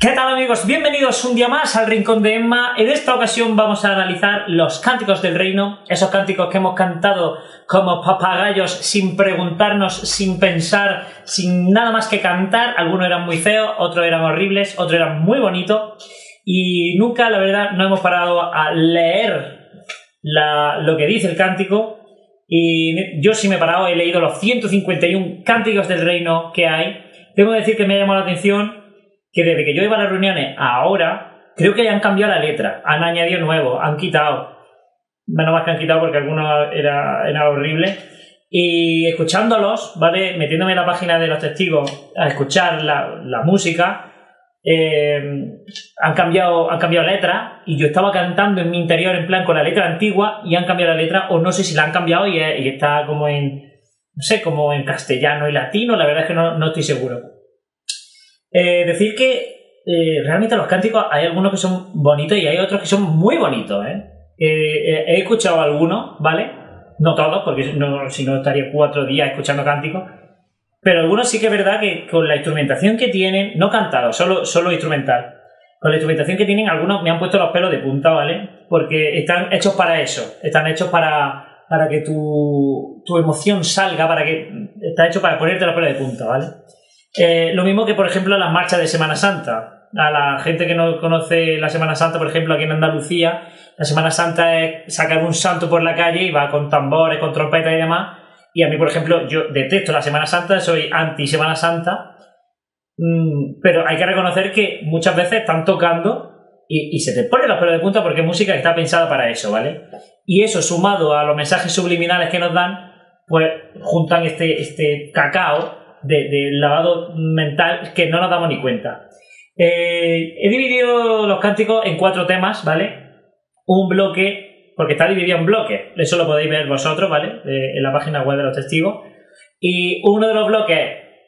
¿Qué tal amigos? Bienvenidos un día más al Rincón de Emma. En esta ocasión vamos a analizar los cánticos del reino, esos cánticos que hemos cantado como papagayos sin preguntarnos, sin pensar, sin nada más que cantar. Algunos eran muy feos, otros eran horribles, otros eran muy bonitos. Y nunca, la verdad, no hemos parado a leer lo que dice el cántico. Y yo sí me he parado, he leído los 151 cánticos del reino que hay. Que decir que me ha llamado la atención que desde que yo iba a las reuniones ahora, creo que han cambiado la letra, han añadido nuevo, han quitado. Menos más que han quitado porque algunos era, era horrible. Y escuchándolos, ¿vale? Metiéndome en la página de los testigos a escuchar la, la música, eh, han cambiado han cambiado letra y yo estaba cantando en mi interior en plan con la letra antigua y han cambiado la letra o no sé si la han cambiado y, y está como en no sé como en castellano y latino la verdad es que no, no estoy seguro eh, decir que eh, realmente los cánticos hay algunos que son bonitos y hay otros que son muy bonitos. ¿eh? he escuchado algunos, ¿vale? No todos, porque si no estaría cuatro días escuchando cánticos. Pero algunos sí que es verdad que con la instrumentación que tienen, no cantado, solo, solo instrumental. Con la instrumentación que tienen, algunos me han puesto los pelos de punta, ¿vale? Porque están hechos para eso. Están hechos para, para que tu, tu emoción salga, para que. Está hecho para ponerte los pelos de punta, ¿vale? Lo mismo que, por ejemplo, las marchas de Semana Santa. A la gente que no conoce la Semana Santa, por ejemplo, aquí en Andalucía, la Semana Santa es sacar un santo por la calle y va con tambores, con trompetas y demás. Y a mí, por ejemplo, yo detesto la Semana Santa, soy anti Semana Santa, mm, pero hay que reconocer que muchas veces están tocando y, se te pone los pelos de punta porque música está pensada para eso, ¿vale? Y eso sumado a los mensajes subliminales que nos dan, pues juntan este, este cacao de, lavado mental que no nos damos ni cuenta. Eh, he dividido los cánticos en cuatro temas, ¿vale? Un bloque, porque está dividido en bloques, eso lo podéis ver vosotros, ¿vale? Eh, en la página web de los testigos. Y uno de los bloques,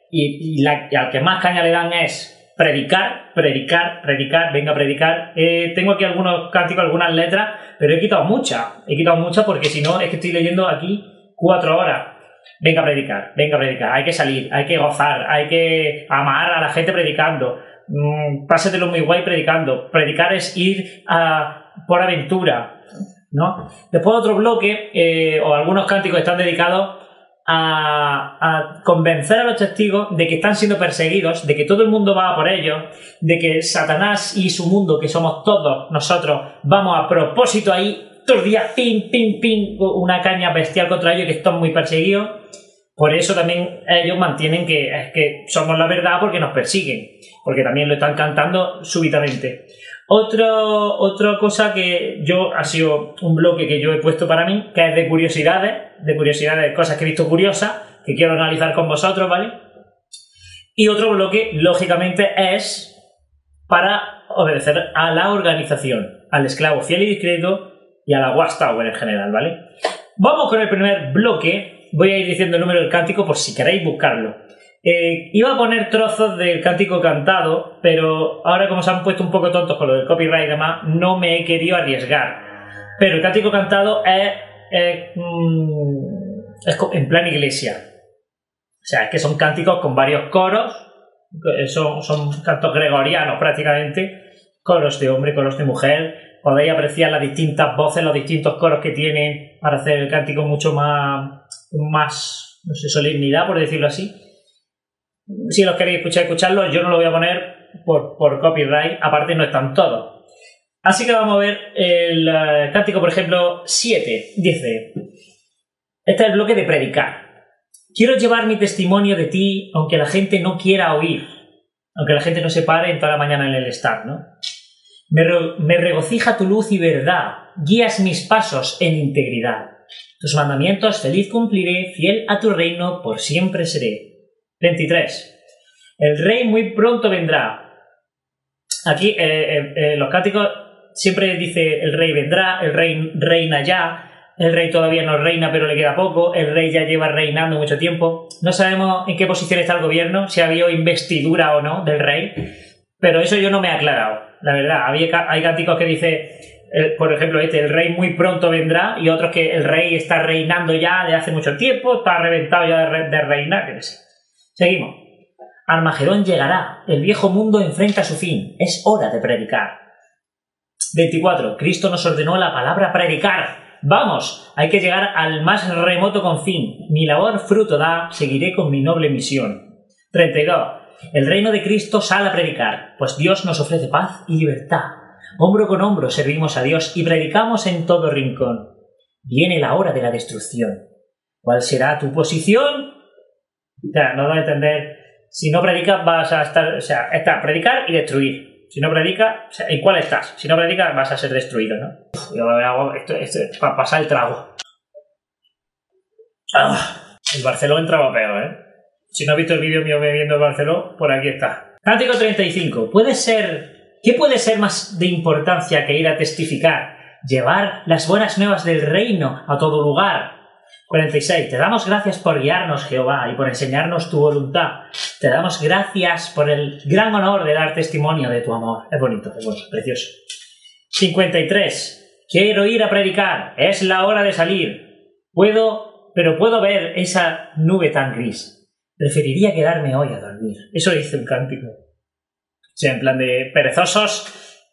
y, al que más caña le dan es predicar, predicar, predicar, venga a predicar. Eh, tengo aquí algunos cánticos, algunas letras, pero he quitado muchas. He quitado muchas porque si no, es que estoy leyendo aquí cuatro horas venga a predicar, venga a predicar, hay que salir, hay que gozar, hay que amar a la gente predicando, mm, pásatelo muy guay predicando, predicar es ir a, por aventura, ¿no? Después otro bloque, eh, o algunos cánticos están dedicados a, a, convencer a los testigos de que están siendo perseguidos, de que todo el mundo va por ellos, de que Satanás y su mundo, que somos todos nosotros, vamos a propósito ahí todos los días, pim, pim, pim, una caña bestial contra ellos, que están muy perseguidos. Por eso también ellos mantienen que, que somos la verdad porque nos persiguen, porque también lo están cantando súbitamente. Otro, otra cosa que yo ha sido un bloque que yo he puesto para mí, que es de curiosidades, de curiosidades, cosas que he visto curiosas, que quiero analizar con vosotros, ¿vale? Y otro bloque, lógicamente, es para obedecer a la organización, al esclavo fiel y discreto y a la Watchtower en general, ¿vale? Vamos con el primer bloque. Voy a ir diciendo el número del cántico por si queréis buscarlo. Eh, iba a poner trozos del cántico cantado, pero ahora como se han puesto un poco tontos con lo del copyright y demás, no me he querido arriesgar. Pero el cántico cantado es, mm, es en plan iglesia. O sea, es que son cánticos con varios coros, son, son cantos gregorianos prácticamente, coros de hombre, coros de mujer, podéis apreciar las distintas voces, los distintos coros que tienen para hacer el cántico mucho más, más no sé, solemnidad, por decirlo así. Si los queréis escuchar, escucharlos, yo no lo voy a poner por, por copyright, aparte no están todos. Así que vamos a ver el eh, cántico, por ejemplo, 7. Dice, este es el bloque de predicar. Quiero llevar mi testimonio de ti, aunque la gente no quiera oír, aunque la gente no se pare en toda la mañana en el estar, ¿no? Me, regocija tu luz y verdad, guías mis pasos en integridad. Tus mandamientos feliz cumpliré, fiel a tu reino por siempre seré. 23. El rey muy pronto vendrá. Aquí eh, los cánticos siempre dice el rey vendrá, el rey reina ya, el rey todavía no reina pero le queda poco, el rey ya lleva reinando mucho tiempo. No sabemos en qué posición está el gobierno, si ha habido investidura o no del rey, pero eso yo no me he aclarado, la verdad. Había, hay cánticos que dice, por ejemplo, este, el rey muy pronto vendrá y otros que el rey está reinando ya de hace mucho tiempo, está reventado ya de, reinar, que sé. Seguimos. Armagedón llegará, el viejo mundo enfrenta su fin, es hora de predicar. 24. Cristo nos ordenó la palabra predicar. Vamos, hay que llegar al más remoto confín. Mi labor fruto da, seguiré con mi noble misión. 32. El reino de Cristo sale a predicar, pues Dios nos ofrece paz y libertad. Hombro con hombro servimos a Dios y predicamos en todo rincón. Viene la hora de la destrucción. ¿Cuál será tu posición? O sea, no da a entender. Si no predicas vas a estar, o sea, está predicar y destruir. Si no predica, ¿en cuál estás? Si no predicas, vas a ser destruido, ¿no? Yo hago esto, esto para pasar el trago. Ah, el Barcelona entraba peor, ¿eh? Si no has visto el vídeo mío bebiendo el Barcelona, por aquí está. Cántico 35. ¿Puede ser... ¿Qué puede ser más de importancia que ir a testificar? Llevar las buenas nuevas del reino a todo lugar, 46. Te damos gracias por guiarnos, Jehová, y por enseñarnos tu voluntad. Te damos gracias por el gran honor de dar testimonio de tu amor. Es bonito, es bonito, precioso. 53. Quiero ir a predicar. Es la hora de salir. Puedo, pero puedo ver esa nube tan gris. Preferiría quedarme hoy a dormir. Eso dice un cántico. O sea, en plan de perezosos,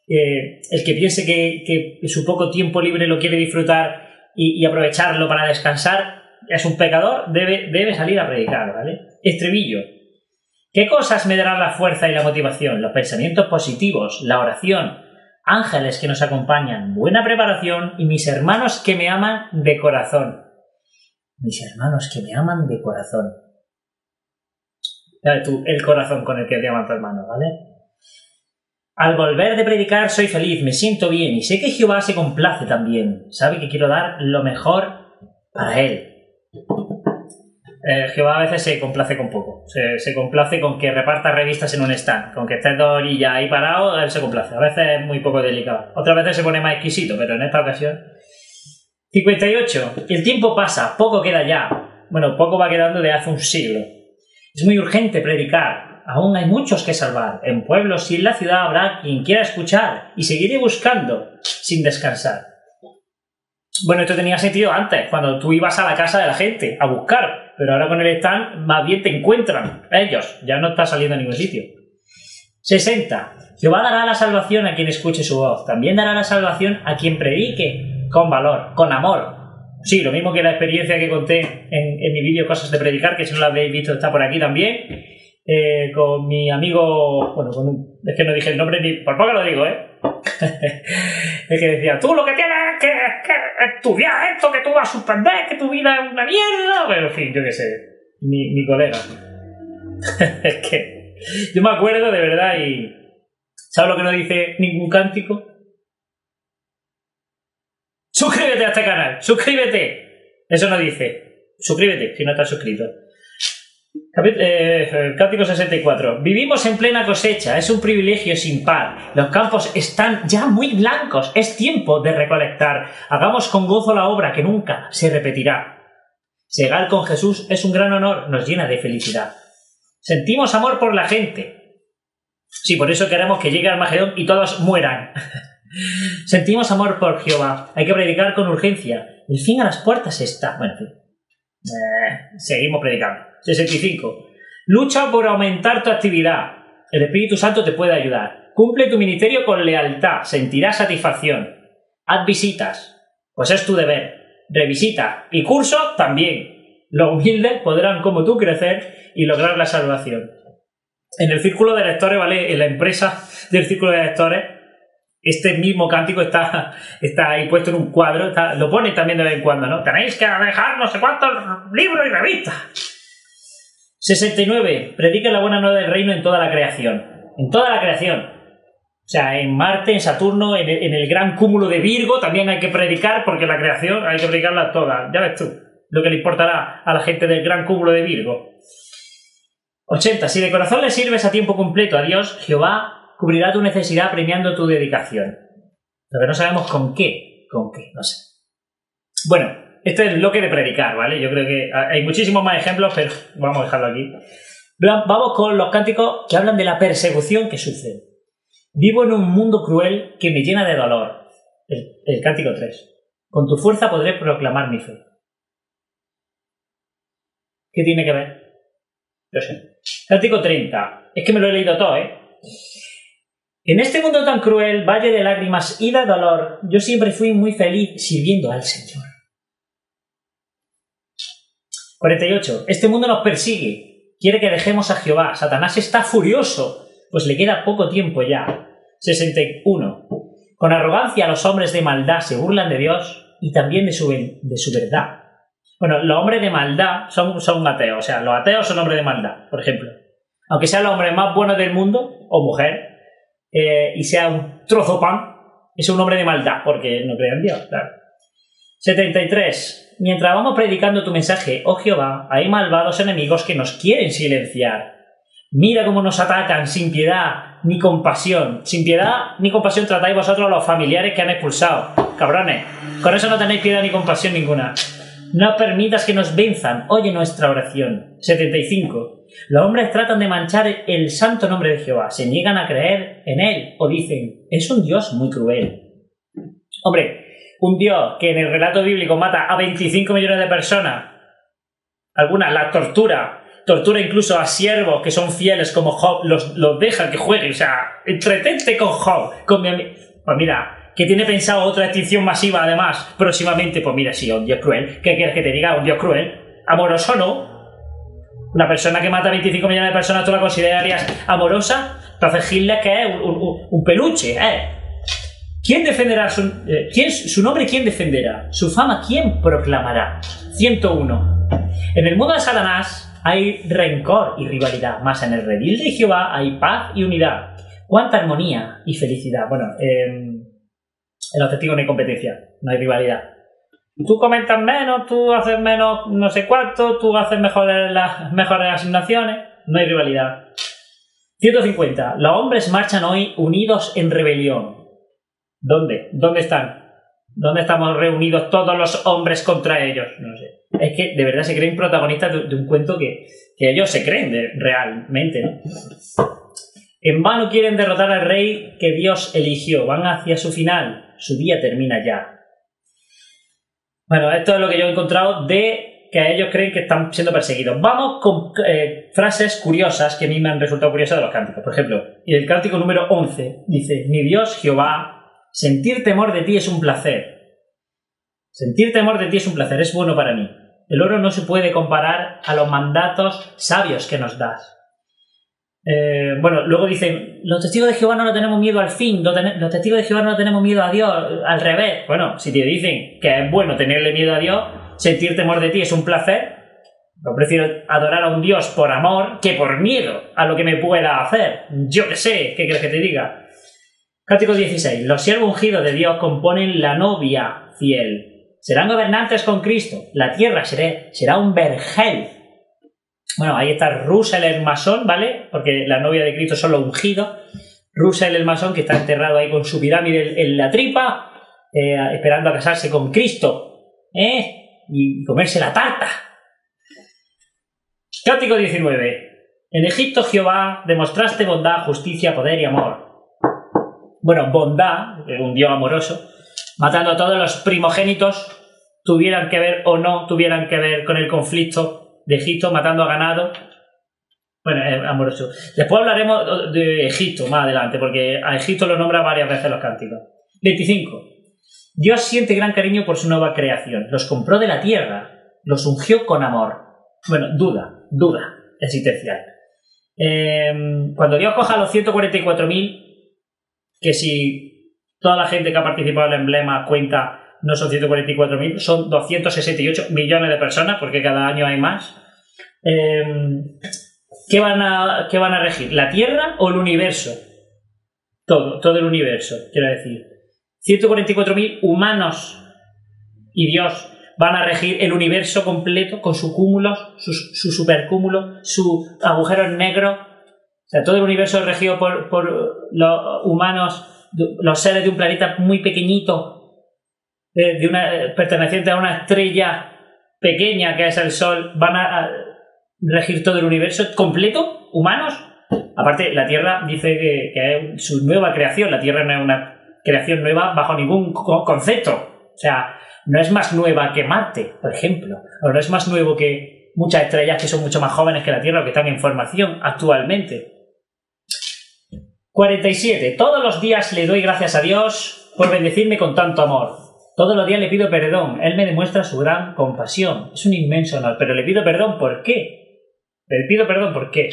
eh, el que piense que, que su poco tiempo libre lo quiere disfrutar y, aprovecharlo para descansar, es un pecador, debe, debe salir a predicar, ¿vale? Estribillo. ¿Qué cosas me darán la fuerza y la motivación? Los pensamientos positivos, la oración, ángeles que nos acompañan, buena preparación y mis hermanos que me aman de corazón. Mis hermanos que me aman de corazón. Tú el corazón con el que te aman tu hermano, ¿vale? Al volver de predicar soy feliz, me siento bien y sé que Jehová se complace también. Sabe que quiero dar lo mejor para él. Eh, Jehová a veces se complace con poco. Se, complace con que reparta revistas en un stand. Con que estés dos orillas ahí parado, él se complace. A veces es muy poco delicado. Otras veces se pone más exquisito, pero en esta ocasión. 58. El tiempo pasa, poco queda ya. Bueno, poco va quedando de hace un siglo. Es muy urgente predicar, aún hay muchos que salvar. En pueblos y en la ciudad habrá quien quiera escuchar y seguiré buscando sin descansar. Bueno, esto tenía sentido antes, cuando tú ibas a la casa de la gente a buscar, pero ahora con el stand más bien te encuentran ellos, ya no está saliendo a ningún sitio. 60. Jehová dará la salvación a quien escuche su voz, también dará la salvación a quien predique con valor, con amor. Sí, lo mismo que la experiencia que conté en, en mi vídeo Cosas de Predicar, que si no la habéis visto está por aquí también eh, con mi amigo, bueno, con un, es que no dije el nombre ni, por poco lo digo, ¿eh? el que decía, tú lo que tienes que, que estudiar esto, que tú vas a suspender, que tu vida es una mierda, pero en fin, yo qué sé, mi, mi colega. es que yo me acuerdo de verdad y... ¿Sabes lo que no dice ningún cántico? Suscríbete a este canal, suscríbete. Eso no dice. Suscríbete si no estás suscrito. Eh, Cántico 64. Vivimos en plena cosecha, es un privilegio sin par. Los campos están ya muy blancos, es tiempo de recolectar. Hagamos con gozo la obra que nunca se repetirá. Segar con Jesús es un gran honor, nos llena de felicidad. Sentimos amor por la gente. Sí, por eso queremos que llegue al Magedón y todos mueran. Sentimos amor por Jehová. Hay que predicar con urgencia. El fin a las puertas está. Bueno. Eh, seguimos predicando. 65. Lucha por aumentar tu actividad. El Espíritu Santo te puede ayudar. Cumple tu ministerio con lealtad. Sentirás satisfacción. Haz visitas. Pues es tu deber. Revisita. Y curso también. Los humildes podrán, como tú, crecer y lograr la salvación. En el círculo de lectores, ¿vale? En la empresa del círculo de lectores, este mismo cántico está, está ahí puesto en un cuadro, lo pone también de vez en cuando, ¿no? Tenéis que dejar no sé cuántos libros y revistas. 69. Predica la buena nueva del reino en toda la creación. En toda la creación. O sea, en Marte, en Saturno, en el, gran cúmulo de Virgo también hay que predicar porque la creación hay que predicarla toda. Ya ves tú lo que le importará a la gente del gran cúmulo de Virgo. 80. Si de corazón le sirves a tiempo completo a Dios, Jehová cubrirá tu necesidad premiando tu dedicación. Lo que no sabemos con qué. Con qué, no sé. Bueno, este es el bloque de predicar, ¿vale? Yo creo que hay muchísimos más ejemplos, pero vamos a dejarlo aquí. Vamos con los cánticos que hablan de la persecución que sufren. Vivo en un mundo cruel que me llena de dolor. El, cántico 3. Con tu fuerza podré proclamar mi fe. ¿Qué tiene que ver? Yo sé. Cántico 30. Es que me lo he leído todo, ¿eh? En este mundo tan cruel, valle de lágrimas y de dolor, yo siempre fui muy feliz sirviendo al Señor. 48. Este mundo nos persigue. Quiere que dejemos a Jehová. Satanás está furioso, pues le queda poco tiempo ya. 61. Con arrogancia los hombres de maldad se burlan de Dios y también de su, de su verdad. Bueno, los hombres de maldad son, son ateos. O sea, los ateos son hombres de maldad, por ejemplo. Aunque sea el hombre más bueno del mundo, o mujer, eh, y sea un trozo pan, es un hombre de maldad, porque no cree en Dios, claro. 73. Mientras vamos predicando tu mensaje, oh Jehová, hay malvados enemigos que nos quieren silenciar. Mira cómo nos atacan sin piedad ni compasión. Sin piedad ni compasión tratáis vosotros a los familiares que han expulsado. Cabrones, con eso no tenéis piedad ni compasión ninguna. No permitas que nos venzan. Oye nuestra oración. 75. Los hombres tratan de manchar el santo nombre de Jehová. Se niegan a creer en él o dicen, es un Dios muy cruel. Hombre, un Dios que en el relato bíblico mata a 25 millones de personas, algunas la tortura, tortura incluso a siervos que son fieles como Job, los, los deja que jueguen, o sea, entretente con Job, con mi. Pues mira, que tiene pensado otra extinción masiva además próximamente, pues mira, sí, un Dios cruel. ¿Qué quieres que te diga? Un Dios cruel. Amoroso no. Una persona que mata a 25 millones de personas, ¿tú la considerarías amorosa? Entonces Hitler que es un, peluche, ¿eh? ¿Quién defenderá su, eh, ¿quién, su nombre? ¿Quién defenderá? Su fama, ¿quién proclamará? 101. En el mundo de Satanás hay rencor y rivalidad, más en el redil de Jehová hay paz y unidad. Cuánta armonía y felicidad. Bueno, en los testigos no hay competencia, no hay rivalidad. Tú comentas menos, tú haces menos no sé cuánto, tú haces mejores las mejores asignaciones, no hay rivalidad. 150. Los hombres marchan hoy unidos en rebelión. ¿Dónde? ¿Dónde están? ¿Dónde estamos reunidos todos los hombres contra ellos? No sé. Es que de verdad se creen protagonistas de, un cuento que, ellos se creen realmente. En vano quieren derrotar al rey que Dios eligió. Van hacia su final. Su día termina ya. Bueno, esto es lo que yo he encontrado de que ellos creen que están siendo perseguidos. Vamos con eh, frases curiosas que a mí me han resultado curiosas de los cánticos. Por ejemplo, el cántico número 11 dice, mi Dios Jehová Sentir temor de ti es un placer. Sentir temor de ti es un placer, es bueno para mí. El oro no se puede comparar a los mandatos sabios que nos das. Eh, bueno, luego dicen, los testigos de Jehová no le tenemos miedo al fin, los testigos de Jehová no tenemos miedo a Dios, al revés. Bueno, si te dicen que es bueno tenerle miedo a Dios, sentir temor de ti es un placer, yo prefiero adorar a un Dios por amor que por miedo a lo que me pueda hacer. Yo qué sé, ¿qué quieres que te diga? Cántico 16. Los siervos ungidos de Dios componen la novia fiel. Serán gobernantes con Cristo. La tierra será, un vergel. Bueno, ahí está Russell el masón, ¿vale? Porque la novia de Cristo son los ungidos. Russell el masón que está enterrado ahí con su pirámide en la tripa, eh, esperando a casarse con Cristo. ¿Eh? Y comerse la tarta. Cántico 19. En Egipto Jehová demostraste bondad, justicia, poder y amor bueno, bondad, un Dios amoroso, matando a todos los primogénitos, tuvieran que ver o no tuvieran que ver con el conflicto de Egipto, matando a ganado. Bueno, es amoroso. Después hablaremos de Egipto más adelante, porque a Egipto lo nombra varias veces los cánticos. 25. Dios siente gran cariño por su nueva creación. Los compró de la tierra, los ungió con amor. Bueno, duda, duda existencial. Eh, cuando Dios coja los 144.000 que si toda la gente que ha participado en el emblema cuenta no son 144.000, son 268 millones de personas, porque cada año hay más. Em, ¿qué, van a, ¿Qué van a regir? ¿La Tierra o el universo? Todo, todo el universo, quiero decir. 144.000 humanos y Dios van a regir el universo completo con sus cúmulos, su supercúmulos, sus agujeros negros, sea, todo el universo es regido por, por los humanos, los seres de un planeta muy pequeñito, de, una, perteneciente a una estrella pequeña que es el Sol, van a regir todo el universo completo, humanos. Aparte, la Tierra dice que, es su nueva creación, la Tierra no es una creación nueva bajo ningún concepto. O sea, no es más nueva que Marte, por ejemplo, o no es más nuevo que muchas estrellas que son mucho más jóvenes que la Tierra o que están en formación actualmente. 47. Todos los días le doy gracias a Dios por bendecirme con tanto amor. Todos los días le pido perdón. Él me demuestra su gran compasión. Es un inmenso honor. Pero le pido perdón, ¿por qué? Le pido perdón, ¿por qué?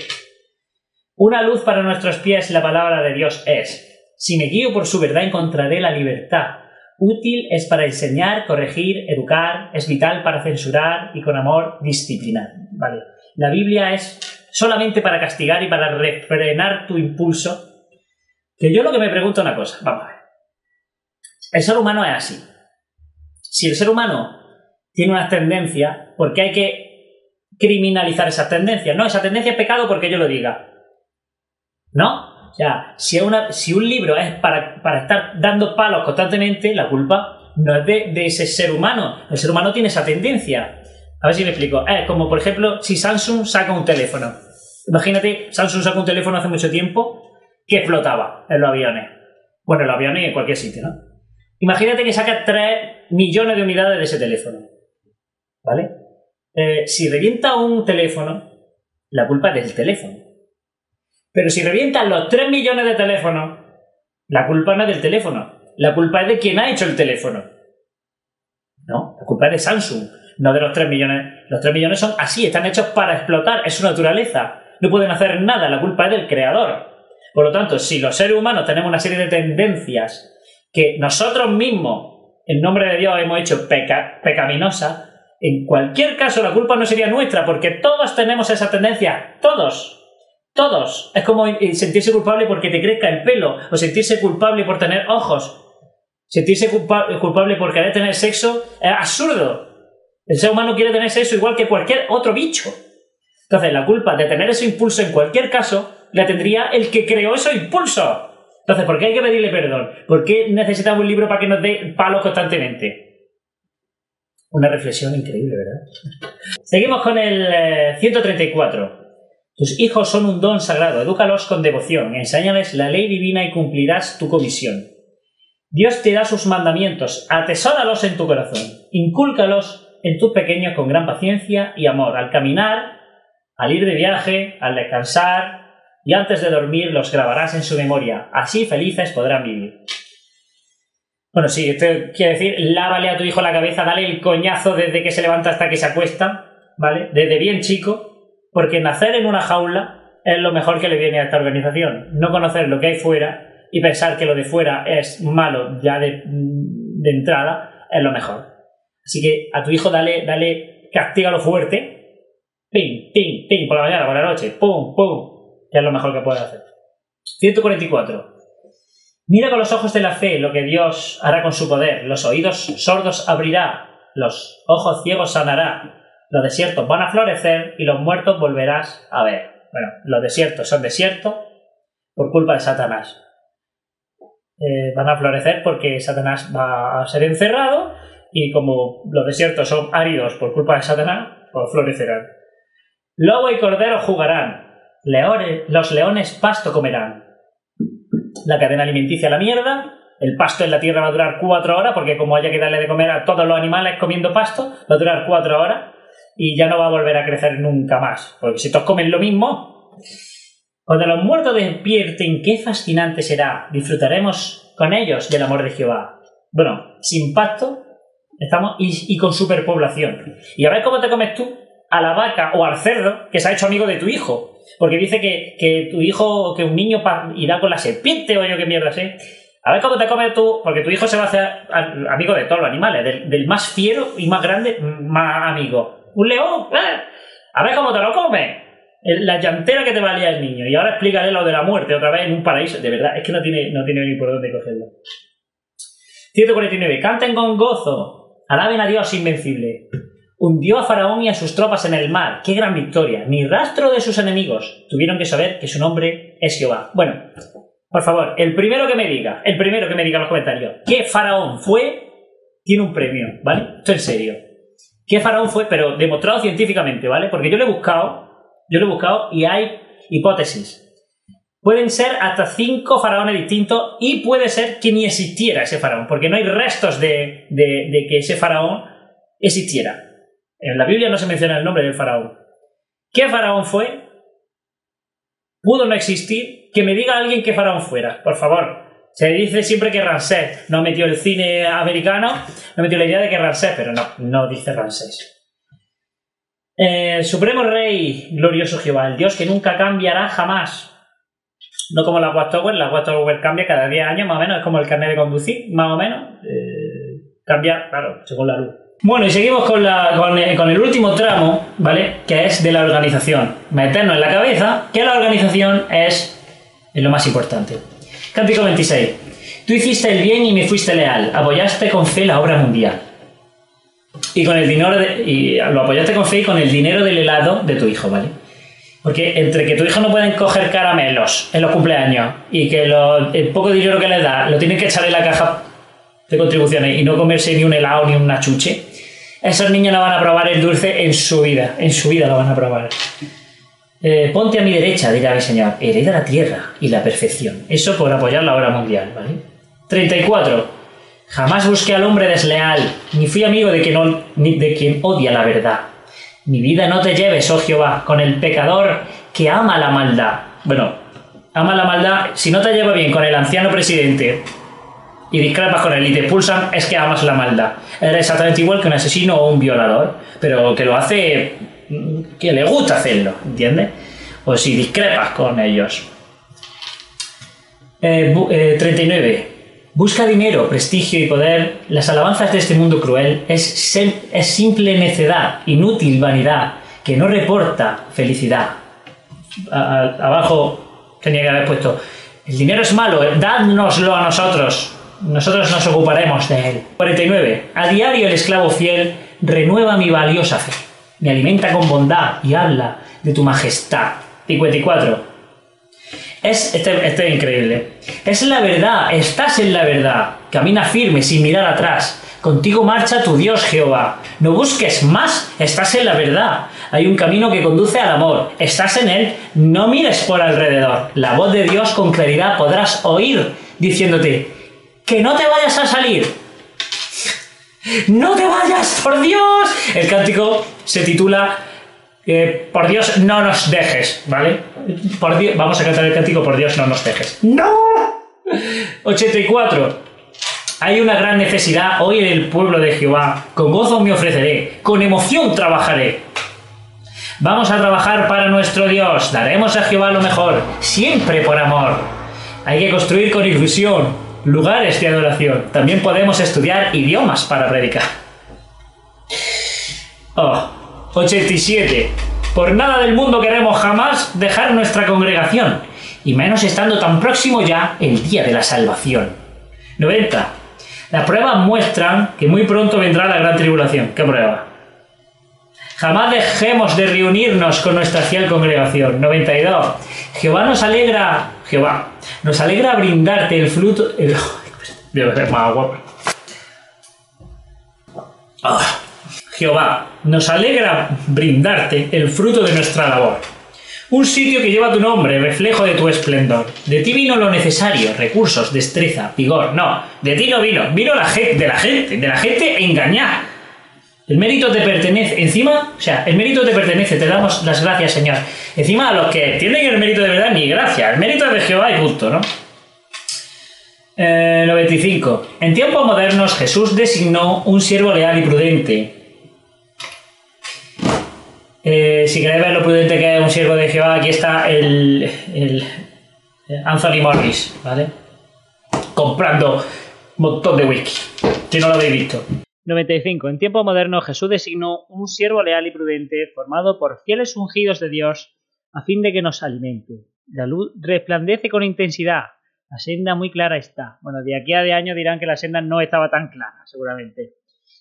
Una luz para nuestros pies, la palabra de Dios es. Si me guío por su verdad, encontraré la libertad. Útil es para enseñar, corregir, educar, es vital para censurar y con amor disciplinar. Vale. La Biblia es solamente para castigar y para refrenar tu impulso que yo lo que me pregunto una cosa, vamos a ver. El ser humano es así. Si el ser humano tiene unas tendencias, ¿por qué hay que criminalizar esas tendencias? No, esa tendencia es pecado porque yo lo diga. ¿No? O sea, si, una, si un libro es para, para, estar dando palos constantemente, la culpa no es de, ese ser humano. El ser humano tiene esa tendencia. A ver si me explico. Es como, por ejemplo, si Samsung saca un teléfono. Imagínate, Samsung saca un teléfono hace mucho tiempo que explotaba en los aviones. Bueno, en los aviones y en cualquier sitio, ¿no? Imagínate que sacas 3 millones de unidades de ese teléfono. ¿Vale? Eh, si revienta un teléfono, la culpa es del teléfono. Pero si revientan los 3 millones de teléfonos, la culpa no es del teléfono. La culpa es de quien ha hecho el teléfono. ¿No? La culpa es de Samsung, no de los 3 millones. Los 3 millones son así, están hechos para explotar, es su naturaleza. No pueden hacer nada, la culpa es del creador. Por lo tanto, si los seres humanos tenemos una serie de tendencias que nosotros mismos, en nombre de Dios, hemos hecho pecaminosas, en cualquier caso la culpa no sería nuestra, porque todos tenemos esa tendencia, todos. Todos. Es como sentirse culpable porque te crezca el pelo, o sentirse culpable por tener ojos. Sentirse culpable por querer tener sexo es absurdo. El ser humano quiere tener sexo igual que cualquier otro bicho. Entonces, la culpa de tener ese impulso en cualquier caso la tendría el que creó ese impulso. Entonces, ¿por qué hay que pedirle perdón? ¿Por qué necesitamos un libro para que nos dé palos constantemente? Una reflexión increíble, ¿verdad? Seguimos con el 134. Eh, Tus hijos son un don sagrado, edúcalos con devoción, enséñales la ley divina y cumplirás tu comisión. Dios te da sus mandamientos, atesóralos en tu corazón, incúlcalos en tus pequeños con gran paciencia y amor, al caminar, al ir de viaje, al descansar, y antes de dormir los grabarás en su memoria. Así felices podrán vivir. Bueno, sí, esto quiere decir, lávale a tu hijo la cabeza, dale el coñazo desde que se levanta hasta que se acuesta, ¿vale? Desde bien chico, porque nacer en una jaula es lo mejor que le viene a esta organización. No conocer lo que hay fuera y pensar que lo de fuera es malo ya de, de entrada es lo mejor. Así que a tu hijo dale, dale, castígalo fuerte. Ping, ping, ping, por la mañana, por la noche, pum, pum, es lo mejor que puede hacer. 144. Mira con los ojos de la fe lo que Dios hará con su poder. Los oídos sordos abrirá, los ojos ciegos sanará, los desiertos van a florecer y los muertos volverás a ver. Bueno, los desiertos son desiertos por culpa de Satanás. Eh, van a florecer porque Satanás va a ser encerrado y como los desiertos son áridos por culpa de Satanás, pues florecerán. Lobo y cordero jugarán, los leones pasto comerán. La cadena alimenticia la mierda, el pasto en la tierra va a durar cuatro horas, porque como haya que darle de comer a todos los animales comiendo pasto, va a durar cuatro horas y ya no va a volver a crecer nunca más. Porque si todos comen lo mismo, cuando los muertos despierten, qué fascinante será. Disfrutaremos con ellos del amor de Jehová. Bueno, sin pasto estamos y, y con superpoblación. Y a ver cómo te comes tú a la vaca o al cerdo que se ha hecho amigo de tu hijo. Porque dice que, tu hijo, que un niño irá con la serpiente o yo qué mierda sé. A ver cómo te comes tú, porque tu hijo se va a hacer amigo de todos los animales, del, más fiero y más grande, más amigo. Un león, ¡eh! a ver cómo te lo comes. La llantera que te valía el niño. Y ahora explícale lo de la muerte otra vez en un paraíso. De verdad, es que no tiene, no tiene ni por dónde cogerlo. 149. Canten con gozo. Alaben a Dios invencible. Hundió a Faraón y a sus tropas en el mar. ¡Qué gran victoria! Ni rastro de sus enemigos. Tuvieron que saber que su nombre es Jehová. Bueno, por favor, el primero que me diga, el primero que me diga en los comentarios, ¿qué faraón fue? Tiene un premio, ¿vale? Esto en serio. ¿Qué faraón fue? Pero demostrado científicamente, ¿vale? Porque yo lo he buscado, yo lo he buscado y hay hipótesis. Pueden ser hasta cinco faraones distintos y puede ser que ni existiera ese faraón, porque no hay restos de, de que ese faraón existiera. En la Biblia no se menciona el nombre del faraón. ¿Qué faraón fue? ¿Pudo no existir? Que me diga alguien qué faraón fuera, por favor. Se dice siempre que Ramsés no metió el cine americano, no metió la idea de que Ramsés, pero no, no dice Ramsés. Eh, Supremo Rey, glorioso Jehová, el Dios que nunca cambiará jamás. No como la Watchtower, la Watchtower cambia cada 10 años más o menos, es como el carnet de conducir, más o menos. Eh, cambia, claro, según la luz. Bueno, y seguimos con, eh, con, el último tramo, ¿vale? Que es de la organización. Meternos en la cabeza que la organización es, lo más importante. Cántico 26. Tú hiciste el bien y me fuiste leal. Apoyaste con fe la obra mundial. Y con el dinero y lo apoyaste con fe y con el dinero del helado de tu hijo, ¿vale? Porque entre que tu hijo no pueden coger caramelos en los cumpleaños y que el poco dinero que le da lo tienen que echar en la caja de contribuciones y no comerse ni un helado ni una chuche, esos niños no van a probar el dulce en su vida, en su vida lo van a probar. Eh, ponte a mi derecha, dirá mi Señor, hereda la tierra y la perfección. Eso por apoyar la obra mundial, ¿vale? 34. Jamás busqué al hombre desleal, ni fui amigo de quien, ni de quien odia la verdad. Mi vida no te lleves, oh Jehová, con el pecador que ama la maldad. Bueno, ama la maldad, si no te lleva bien con el anciano presidente y discrepas con él y te expulsan, es que amas la maldad. Eres exactamente igual que un asesino o un violador, pero que lo hace, que le gusta hacerlo, ¿entiendes? O si discrepas con ellos. 39. Eh, Busca dinero, prestigio y poder. Las alabanzas de este mundo cruel es, es simple necedad, inútil vanidad, que no reporta felicidad. abajo tenía que haber puesto, el dinero es malo, dádnoslo a nosotros, nosotros nos ocuparemos de él. 49. A diario el esclavo fiel renueva mi valiosa fe. Me alimenta con bondad y habla de tu majestad. 54. Es, este, este, es increíble. Es la verdad, estás en la verdad. Camina firme, sin mirar atrás. Contigo marcha tu Dios Jehová. No busques más, estás en la verdad. Hay un camino que conduce al amor. Estás en él, no mires por alrededor. La voz de Dios con claridad podrás oír diciéndote, que no te vayas a salir. No te vayas, por Dios. El cántico se titula eh, Por Dios no nos dejes, ¿vale? Por vamos a cantar el cántico Por Dios no nos dejes. ¡No! 84. Hay una gran necesidad hoy en el pueblo de Jehová. Con gozo me ofreceré, con emoción trabajaré. Vamos a trabajar para nuestro Dios, daremos a Jehová lo mejor, siempre por amor. Hay que construir con ilusión, lugares de adoración. También podemos estudiar idiomas para predicar. Oh, 87. Por nada del mundo queremos jamás dejar nuestra congregación, y menos estando tan próximo ya el día de la salvación. 90. Las pruebas muestran que muy pronto vendrá la gran tribulación. ¿Qué prueba? Jamás dejemos de reunirnos con nuestra fiel congregación. 92. Jehová nos alegra, Jehová, nos alegra brindarte el fruto. Ah, Jehová, nos alegra brindarte el fruto de nuestra labor. Un sitio que lleva tu nombre, reflejo de tu esplendor. De ti vino lo necesario, recursos, destreza, vigor. No, de ti no vino, vino la gente, de la gente, de la gente engañar el mérito te pertenece. Encima, o sea, el mérito te pertenece, te damos las gracias, Señor. Encima, a los que tienen el mérito de verdad, ni gracias. El mérito de Jehová y punto, ¿no? 95. Eh, en tiempos modernos, Jesús designó un siervo leal y prudente. Eh, si queréis ver lo prudente que es un siervo de Jehová, aquí está el, el Anthony Morris, ¿vale? Comprando un montón de whisky. Si no lo habéis visto. 95. En tiempo moderno Jesús designó un siervo leal y prudente, formado por fieles ungidos de Dios, a fin de que nos alimente. La luz resplandece con intensidad. La senda muy clara está. Bueno, de aquí a de año dirán que la senda no estaba tan clara, seguramente.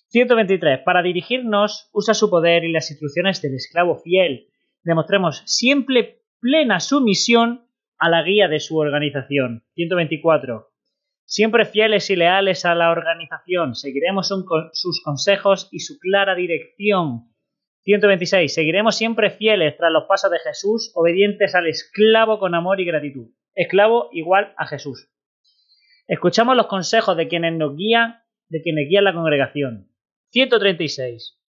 123. Para dirigirnos, usa su poder y las instrucciones del esclavo fiel. Demostremos siempre plena sumisión a la guía de su organización. 124. Siempre fieles y leales a la organización, seguiremos sus consejos y su clara dirección. 126. Seguiremos siempre fieles tras los pasos de Jesús, obedientes al esclavo con amor y gratitud. Esclavo igual a Jesús. Escuchamos los consejos de quienes nos guían, de quienes guían la congregación. 136.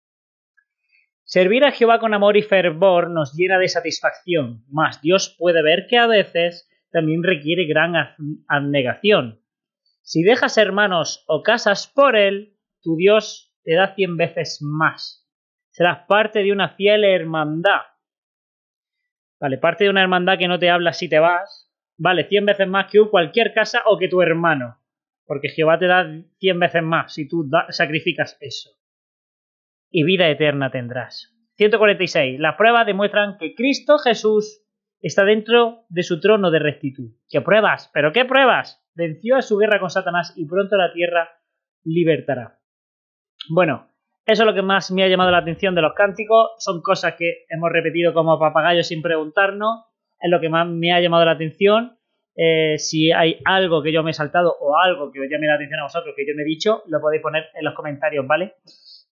Servir a Jehová con amor y fervor nos llena de satisfacción, mas Dios puede ver que a veces también requiere gran abnegación. Si dejas hermanos o casas por él, tu Dios te da cien veces más. Serás parte de una fiel hermandad. Vale, parte de una hermandad que no te habla si te vas, vale cien veces más que cualquier casa o que tu hermano. Porque Jehová te da cien veces más si tú sacrificas eso. Y vida eterna tendrás. 146. Las pruebas demuestran que Cristo Jesús está dentro de su trono de rectitud. ¿Qué pruebas? ¿Pero qué pruebas? Venció a su guerra con Satanás y pronto la tierra libertará. Bueno, eso es lo que más me ha llamado la atención de los cánticos. Son cosas que hemos repetido como papagayos sin preguntarnos. Es lo que más me ha llamado la atención. Eh, si hay algo que yo me he saltado o algo que os llame la atención a vosotros que yo me he dicho, lo podéis poner en los comentarios, ¿vale?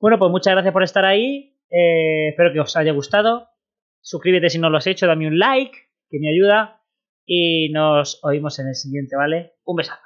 Bueno, pues muchas gracias por estar ahí. Eh, espero que os haya gustado. Suscríbete si no lo has hecho, dame un like, que me ayuda. Y nos oímos en el siguiente, ¿vale? Un besazo.